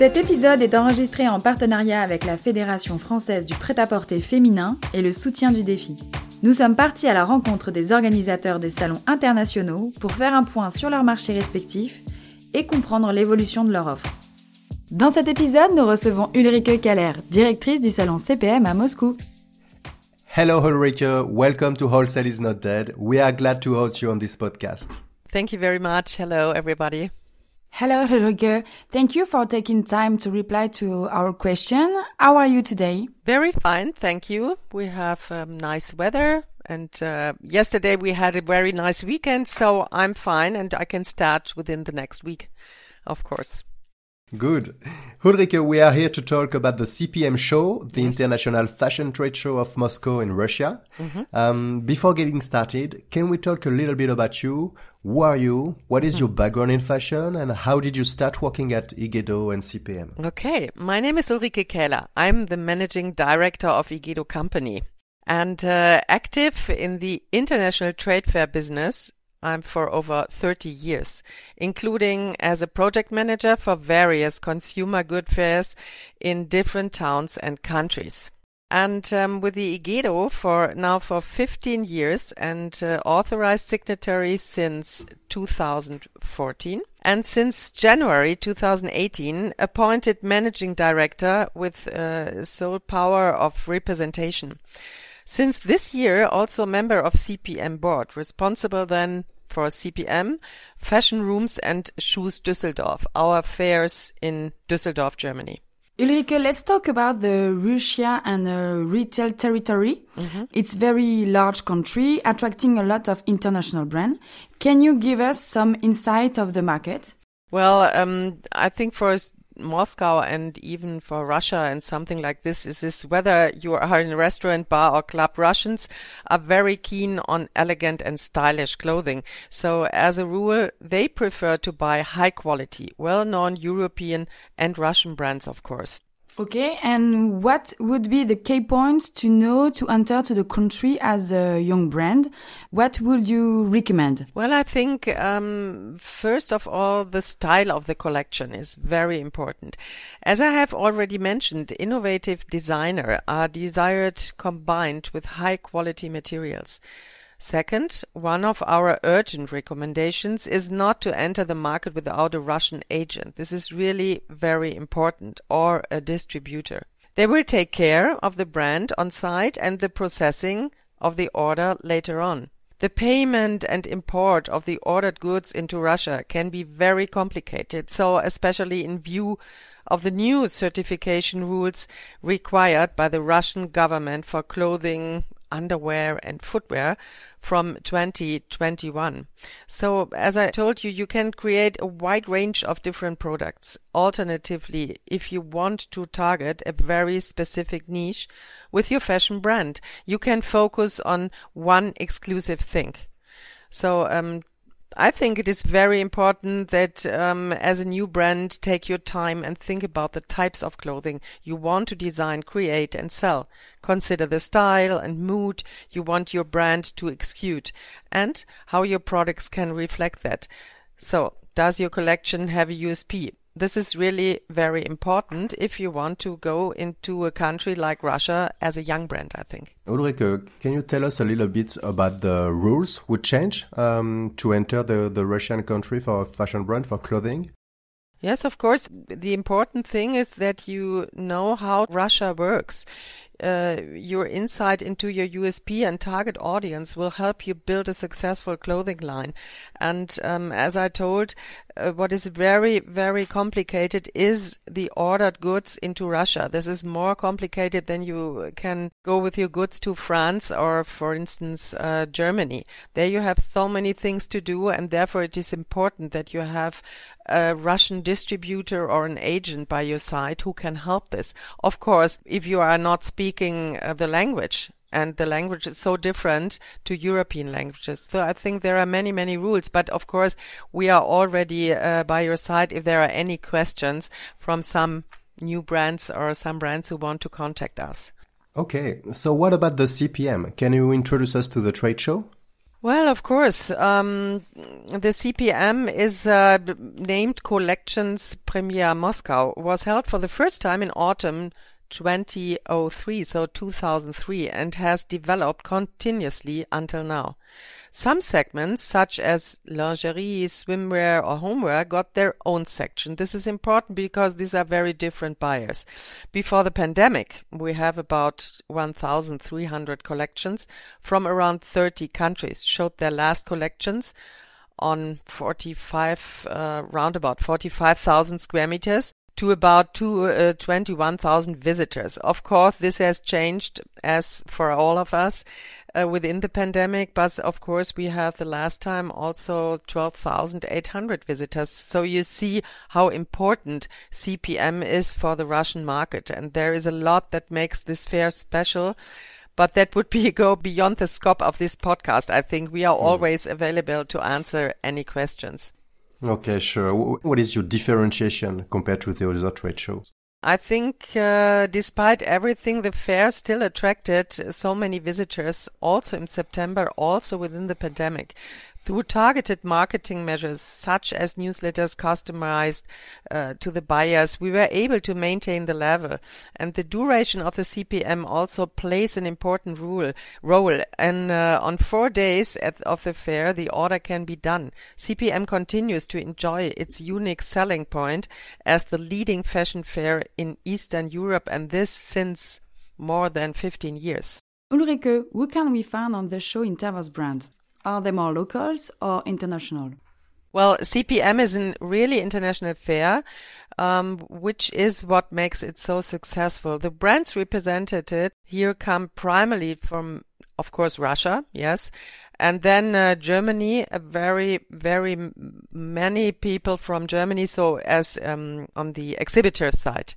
Cet épisode est enregistré en partenariat avec la Fédération française du prêt-à-porter féminin et le soutien du défi. Nous sommes partis à la rencontre des organisateurs des salons internationaux pour faire un point sur leurs marchés respectifs et comprendre l'évolution de leur offre. Dans cet épisode, nous recevons Ulrike Kaller, directrice du salon CPM à Moscou. Hello Ulrike, welcome to Wholesale is not dead. We are glad to host you on this podcast. Thank you very much. Hello everybody. Hello Ulrike, thank you for taking time to reply to our question. How are you today? Very fine, thank you. We have um, nice weather and uh, yesterday we had a very nice weekend, so I'm fine and I can start within the next week, of course. Good. Ulrike, we are here to talk about the CPM show, the yes. International Fashion Trade Show of Moscow in Russia. Mm-hmm. Um, before getting started, can we talk a little bit about you? Who are you? What is mm-hmm. your background in fashion? And how did you start working at Igedo and CPM? Okay. My name is Ulrike Kähler. I'm the managing director of Igedo Company and uh, active in the international trade fair business I'm for over 30 years, including as a project manager for various consumer good fairs in different towns and countries. And um, with the IGEDO for now for 15 years and uh, authorized signatory since 2014. And since January 2018, appointed managing director with uh, sole power of representation. Since this year, also member of CPM board, responsible then for CPM, Fashion Rooms and Shoes Düsseldorf, our fairs in Düsseldorf, Germany. Ulrike, let's talk about the Russia and the retail territory. Mm -hmm. It's very large country, attracting a lot of international brand. Can you give us some insight of the market? Well, um, I think for Moscow and even for Russia and something like this is this whether you are in a restaurant, bar or club, Russians are very keen on elegant and stylish clothing. So as a rule, they prefer to buy high quality, well-known European and Russian brands, of course. Okay, and what would be the key points to know to enter to the country as a young brand? What would you recommend? Well, I think um, first of all, the style of the collection is very important. As I have already mentioned, innovative designer are desired combined with high quality materials. Second, one of our urgent recommendations is not to enter the market without a Russian agent. This is really very important, or a distributor. They will take care of the brand on site and the processing of the order later on. The payment and import of the ordered goods into Russia can be very complicated, so especially in view of the new certification rules required by the Russian government for clothing, underwear and footwear from 2021. So as I told you, you can create a wide range of different products. Alternatively, if you want to target a very specific niche with your fashion brand, you can focus on one exclusive thing. So um, I think it is very important that um, as a new brand, take your time and think about the types of clothing you want to design, create, and sell. Consider the style and mood you want your brand to execute and how your products can reflect that. So, does your collection have a USP? This is really very important if you want to go into a country like Russia as a young brand, I think. Ulrike, can you tell us a little bit about the rules would change um, to enter the, the Russian country for a fashion brand, for clothing? Yes, of course. The important thing is that you know how Russia works. Uh, your insight into your USP and target audience will help you build a successful clothing line. And um, as I told, uh, what is very, very complicated is the ordered goods into Russia. This is more complicated than you can go with your goods to France or, for instance, uh, Germany. There you have so many things to do, and therefore it is important that you have a Russian distributor or an agent by your side who can help this. Of course, if you are not speaking uh, the language, and the language is so different to European languages. So I think there are many, many rules. But of course, we are already uh, by your side if there are any questions from some new brands or some brands who want to contact us. Okay, so what about the CPM? Can you introduce us to the trade show? Well, of course. Um, the CPM is uh, named Collections Premier Moscow, was held for the first time in autumn 2003, so 2003, and has developed continuously until now. Some segments, such as lingerie, swimwear, or homeware, got their own section. This is important because these are very different buyers. Before the pandemic, we have about 1,300 collections from around 30 countries showed their last collections on 45, uh, round about 45,000 square meters to about two, uh, 21,000 visitors. Of course, this has changed as for all of us uh, within the pandemic, but of course, we have the last time also 12,800 visitors. So you see how important CPM is for the Russian market. And there is a lot that makes this fair special but that would be go beyond the scope of this podcast. I think we are mm. always available to answer any questions. Okay, sure. What is your differentiation compared to the other trade shows? I think, uh, despite everything, the fair still attracted so many visitors also in September, also within the pandemic. Through targeted marketing measures such as newsletters customized uh, to the buyers, we were able to maintain the level. And the duration of the CPM also plays an important role. role. And uh, on four days at, of the fair, the order can be done. CPM continues to enjoy its unique selling point as the leading fashion fair in Eastern Europe, and this since more than 15 years. Ulrike, who can we find on the show in terms brand? Are they more locals or international? Well, CPM is a really international fair, um, which is what makes it so successful. The brands represented here come primarily from, of course, Russia, yes, and then uh, Germany. A very, very many people from Germany. So as um, on the exhibitor side,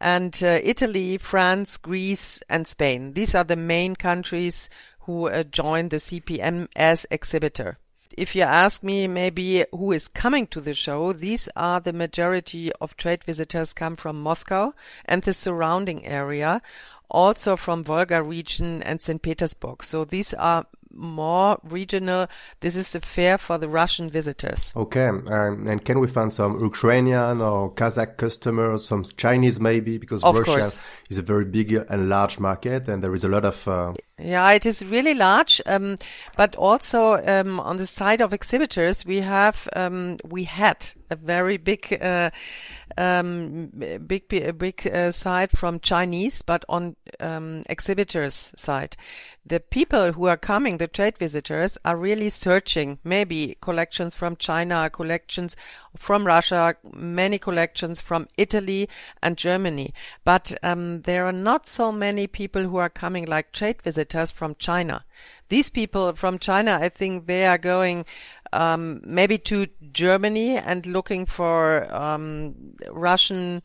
and uh, Italy, France, Greece, and Spain. These are the main countries who uh, joined the CPM as exhibitor. If you ask me maybe who is coming to the show, these are the majority of trade visitors come from Moscow and the surrounding area, also from Volga region and St. Petersburg. So these are more regional. This is a fair for the Russian visitors. Okay, um, and can we find some Ukrainian or Kazakh customers, some Chinese maybe, because of Russia course. is a very big and large market, and there is a lot of. Uh... Yeah, it is really large, um, but also um, on the side of exhibitors, we have um, we had a very big. Uh, um, big big uh, side from Chinese, but on um, exhibitors' side, the people who are coming, the trade visitors, are really searching maybe collections from China, collections from Russia, many collections from Italy and Germany. But um, there are not so many people who are coming like trade visitors from China. These people from China, I think they are going um, maybe to Germany and looking for um, Russian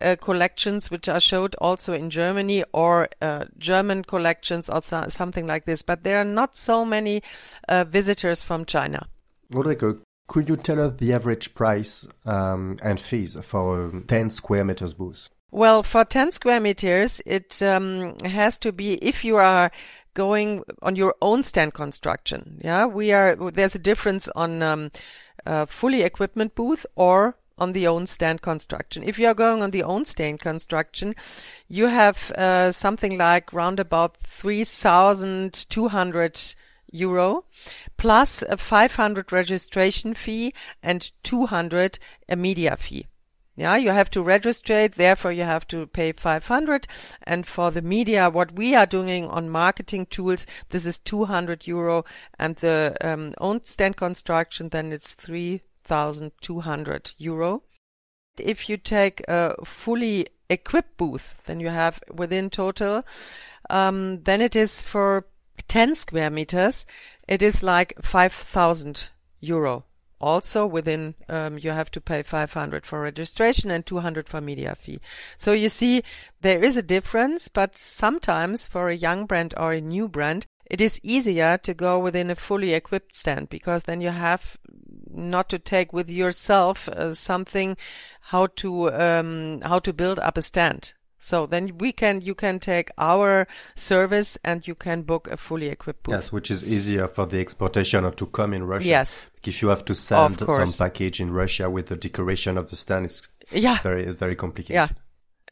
uh, collections which are showed also in Germany or uh, German collections or something like this. But there are not so many uh, visitors from China. Ulrike, could you tell us the average price um, and fees for a 10 square meters booth? Well, for 10 square meters, it um, has to be, if you are going on your own stand construction. Yeah, we are, there's a difference on um, fully equipment booth or on the own stand construction. If you are going on the own stand construction, you have uh, something like round about 3,200 euro plus a 500 registration fee and 200 a media fee. Yeah, you have to register it, therefore you have to pay 500. And for the media, what we are doing on marketing tools, this is 200 euro. And the um, own stand construction, then it's 3,200 euro. If you take a fully equipped booth, then you have within total, um, then it is for 10 square meters, it is like 5,000 euro also within um, you have to pay 500 for registration and 200 for media fee. So you see there is a difference but sometimes for a young brand or a new brand it is easier to go within a fully equipped stand because then you have not to take with yourself uh, something how to um, how to build up a stand so then we can, you can take our service and you can book a fully equipped booth. Yes, which is easier for the exportation or to come in Russia. Yes. If you have to send some package in Russia with the decoration of the stand, it's yeah. very, very complicated. Yeah.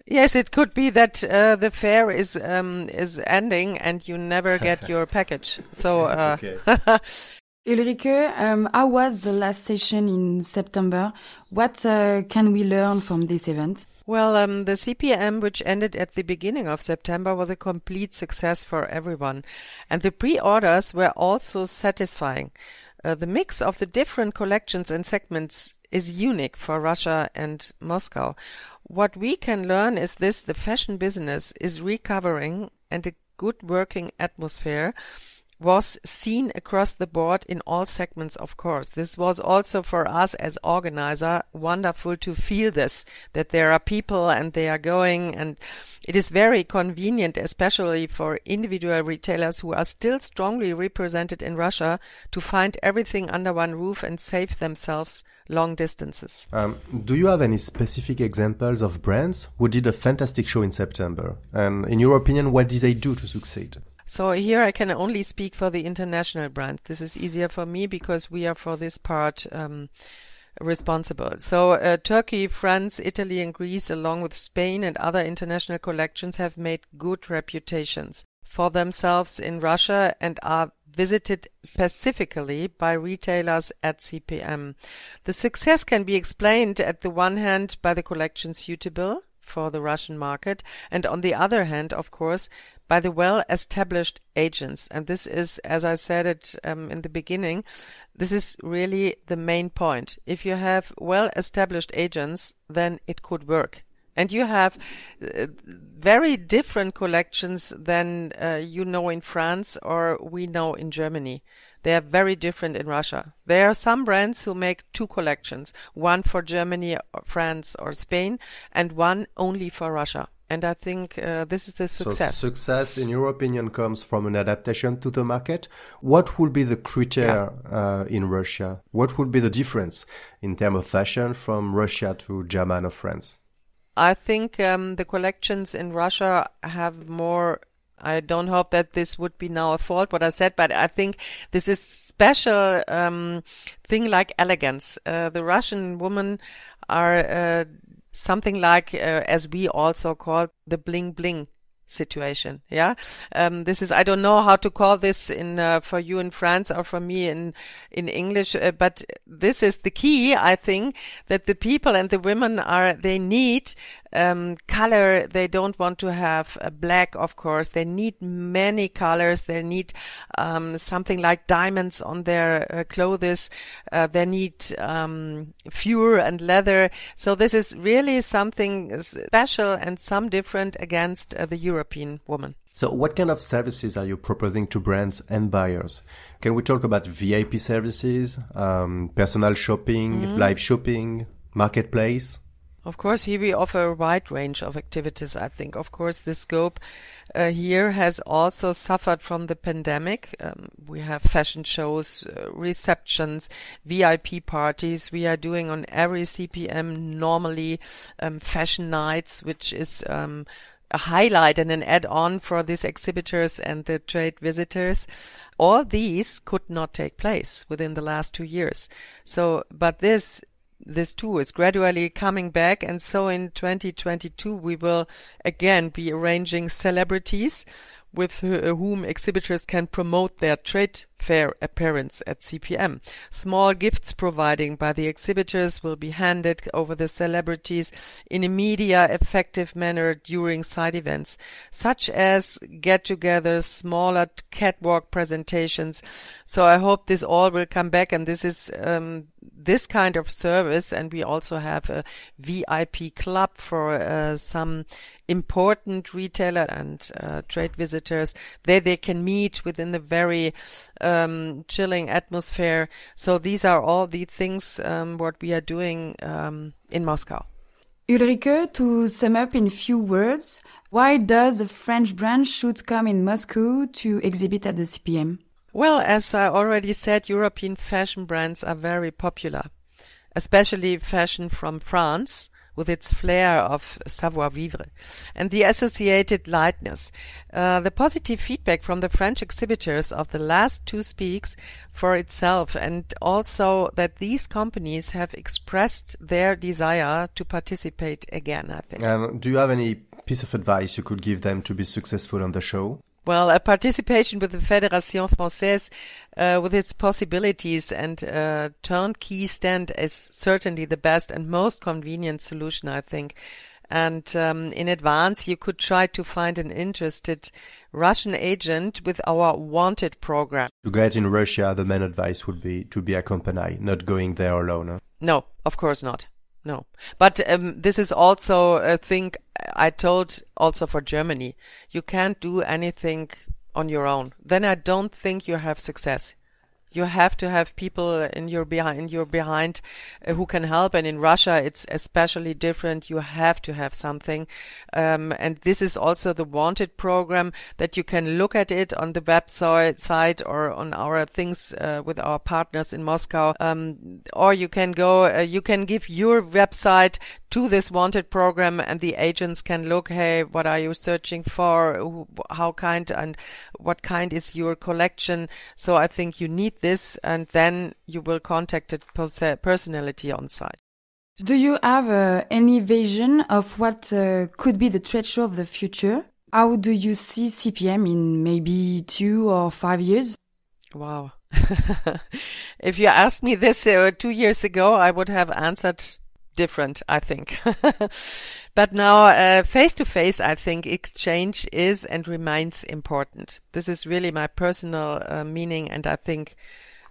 Yes, it could be that uh, the fair is um, is ending and you never get your package. So uh, Ulrike, um, how was the last session in September? What uh, can we learn from this event? Well, um, the CPM, which ended at the beginning of September, was a complete success for everyone. And the pre-orders were also satisfying. Uh, the mix of the different collections and segments is unique for Russia and Moscow. What we can learn is this, the fashion business is recovering and a good working atmosphere was seen across the board in all segments, of course. This was also for us as organizer wonderful to feel this, that there are people and they are going and it is very convenient, especially for individual retailers who are still strongly represented in Russia to find everything under one roof and save themselves long distances. Um, do you have any specific examples of brands who did a fantastic show in September? And in your opinion, what did they do to succeed? So here I can only speak for the international brand. This is easier for me because we are for this part um, responsible. So uh, Turkey, France, Italy, and Greece, along with Spain and other international collections, have made good reputations for themselves in Russia and are visited specifically by retailers at CPM. The success can be explained at the one hand by the collection suitable for the Russian market and on the other hand, of course, by the well-established agents. And this is, as I said it um, in the beginning, this is really the main point. If you have well-established agents, then it could work. And you have uh, very different collections than uh, you know in France or we know in Germany. They are very different in Russia. There are some brands who make two collections, one for Germany, or France, or Spain, and one only for Russia. And I think uh, this is the success. So success, in your opinion, comes from an adaptation to the market. What would be the criteria yeah. uh, in Russia? What would be the difference in terms of fashion from Russia to German or France? I think um, the collections in Russia have more. I don't hope that this would be now a fault what I said, but I think this is special um, thing like elegance. Uh, the Russian women are uh, something like, uh, as we also call the bling bling situation. Yeah. Um, this is, I don't know how to call this in, uh, for you in France or for me in, in English, uh, but this is the key, I think, that the people and the women are, they need um, color. They don't want to have black, of course. They need many colors. They need um, something like diamonds on their uh, clothes. Uh, they need um, fur and leather. So this is really something special and some different against uh, the European woman. So what kind of services are you proposing to brands and buyers? Can we talk about VIP services, um, personal shopping, mm-hmm. live shopping, marketplace? Of course, here we offer a wide range of activities, I think. Of course, the scope uh, here has also suffered from the pandemic. Um, we have fashion shows, uh, receptions, VIP parties. We are doing on every CPM normally um, fashion nights, which is um, a highlight and an add-on for these exhibitors and the trade visitors. All these could not take place within the last two years. So, but this this too is gradually coming back. And so in 2022, we will again be arranging celebrities with whom exhibitors can promote their trade fair appearance at CPM. Small gifts providing by the exhibitors will be handed over the celebrities in a media effective manner during side events, such as get-togethers, smaller catwalk presentations. So I hope this all will come back and this is um, this kind of service and we also have a VIP club for uh, some important retailer and uh, trade visitors there they can meet within the very um, chilling atmosphere. So these are all the things um, what we are doing um, in Moscow. Ulrike, to sum up in few words, why does a French brand should come in Moscow to exhibit at the CPM? Well, as I already said, European fashion brands are very popular, especially fashion from France with its flair of savoir-vivre and the associated lightness. Uh, the positive feedback from the French exhibitors of the last two speaks for itself and also that these companies have expressed their desire to participate again, I think. Um, do you have any piece of advice you could give them to be successful on the show? Well, a participation with the Fédération Française, uh, with its possibilities and uh, turnkey stand is certainly the best and most convenient solution, I think. And um, in advance, you could try to find an interested Russian agent with our wanted program. To get in Russia, the main advice would be to be accompanied, not going there alone. Huh? No, of course not. No, but um, this is also a thing I told also for Germany. You can't do anything on your own. Then I don't think you have success you have to have people in your behind in your behind uh, who can help. And in Russia it's especially different. You have to have something. Um, and this is also the wanted program that you can look at it on the website site or on our things uh, with our partners in Moscow. Um, or you can go uh, you can give your website to this wanted program and the agents can look hey what are you searching for? How kind and what kind is your collection? So I think you need this and then you will contact it personality on site. Do you have uh, any vision of what uh, could be the show of the future? How do you see CPM in maybe two or five years? Wow. if you asked me this uh, two years ago, I would have answered different, I think. but now, face to face, I think exchange is and remains important. This is really my personal uh, meaning, and I think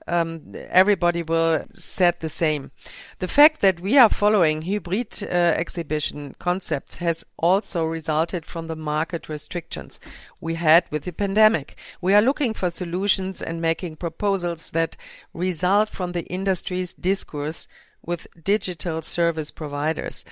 um, everybody will set the same. The fact that we are following hybrid uh, exhibition concepts has also resulted from the market restrictions we had with the pandemic. We are looking for solutions and making proposals that result from the industry's discourse with digital service providers.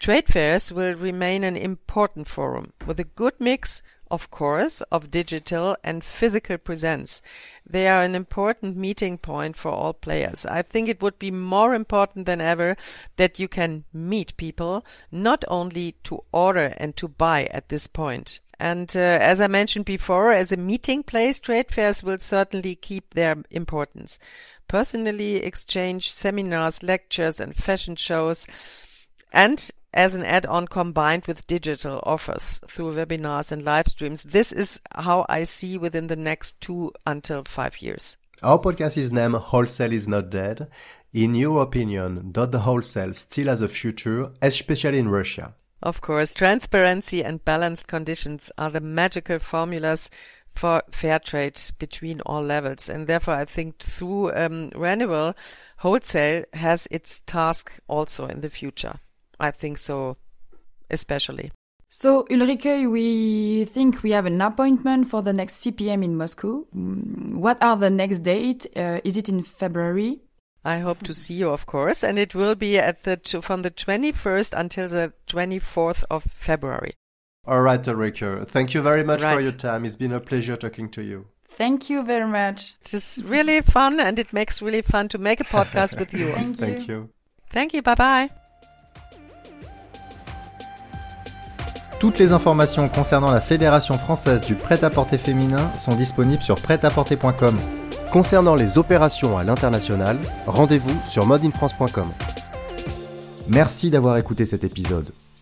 Trade fairs will remain an important forum with a good mix, of course, of digital and physical presence. They are an important meeting point for all players. I think it would be more important than ever that you can meet people, not only to order and to buy at this point. And uh, as I mentioned before, as a meeting place, trade fairs will certainly keep their importance personally exchange seminars, lectures, and fashion shows, and as an add-on combined with digital offers through webinars and live streams. This is how I see within the next two until five years. Our podcast is named Wholesale is Not Dead. In your opinion, does the wholesale still has a future, especially in Russia? Of course, transparency and balanced conditions are the magical formulas for fair trade between all levels. And therefore, I think through um, renewal, wholesale has its task also in the future. I think so, especially. So, Ulrike, we think we have an appointment for the next CPM in Moscow. Mm, what are the next date? Uh, is it in February? I hope to see you, of course, and it will be at the from the 21st until the 24th of February. All right, Ulrike. Thank you very much right. for your time. It's been a pleasure talking to you. Thank you very much. It's really fun and it makes really fun to make a podcast with you. Thank you. Thank you. Thank you. Bye bye. Toutes les informations concernant la Fédération française du prêt-à-porter féminin sont disponibles sur prêt-à-porter.com. Concernant les opérations à l'international, rendez-vous sur modeinfrance.com. Merci d'avoir écouté cet épisode.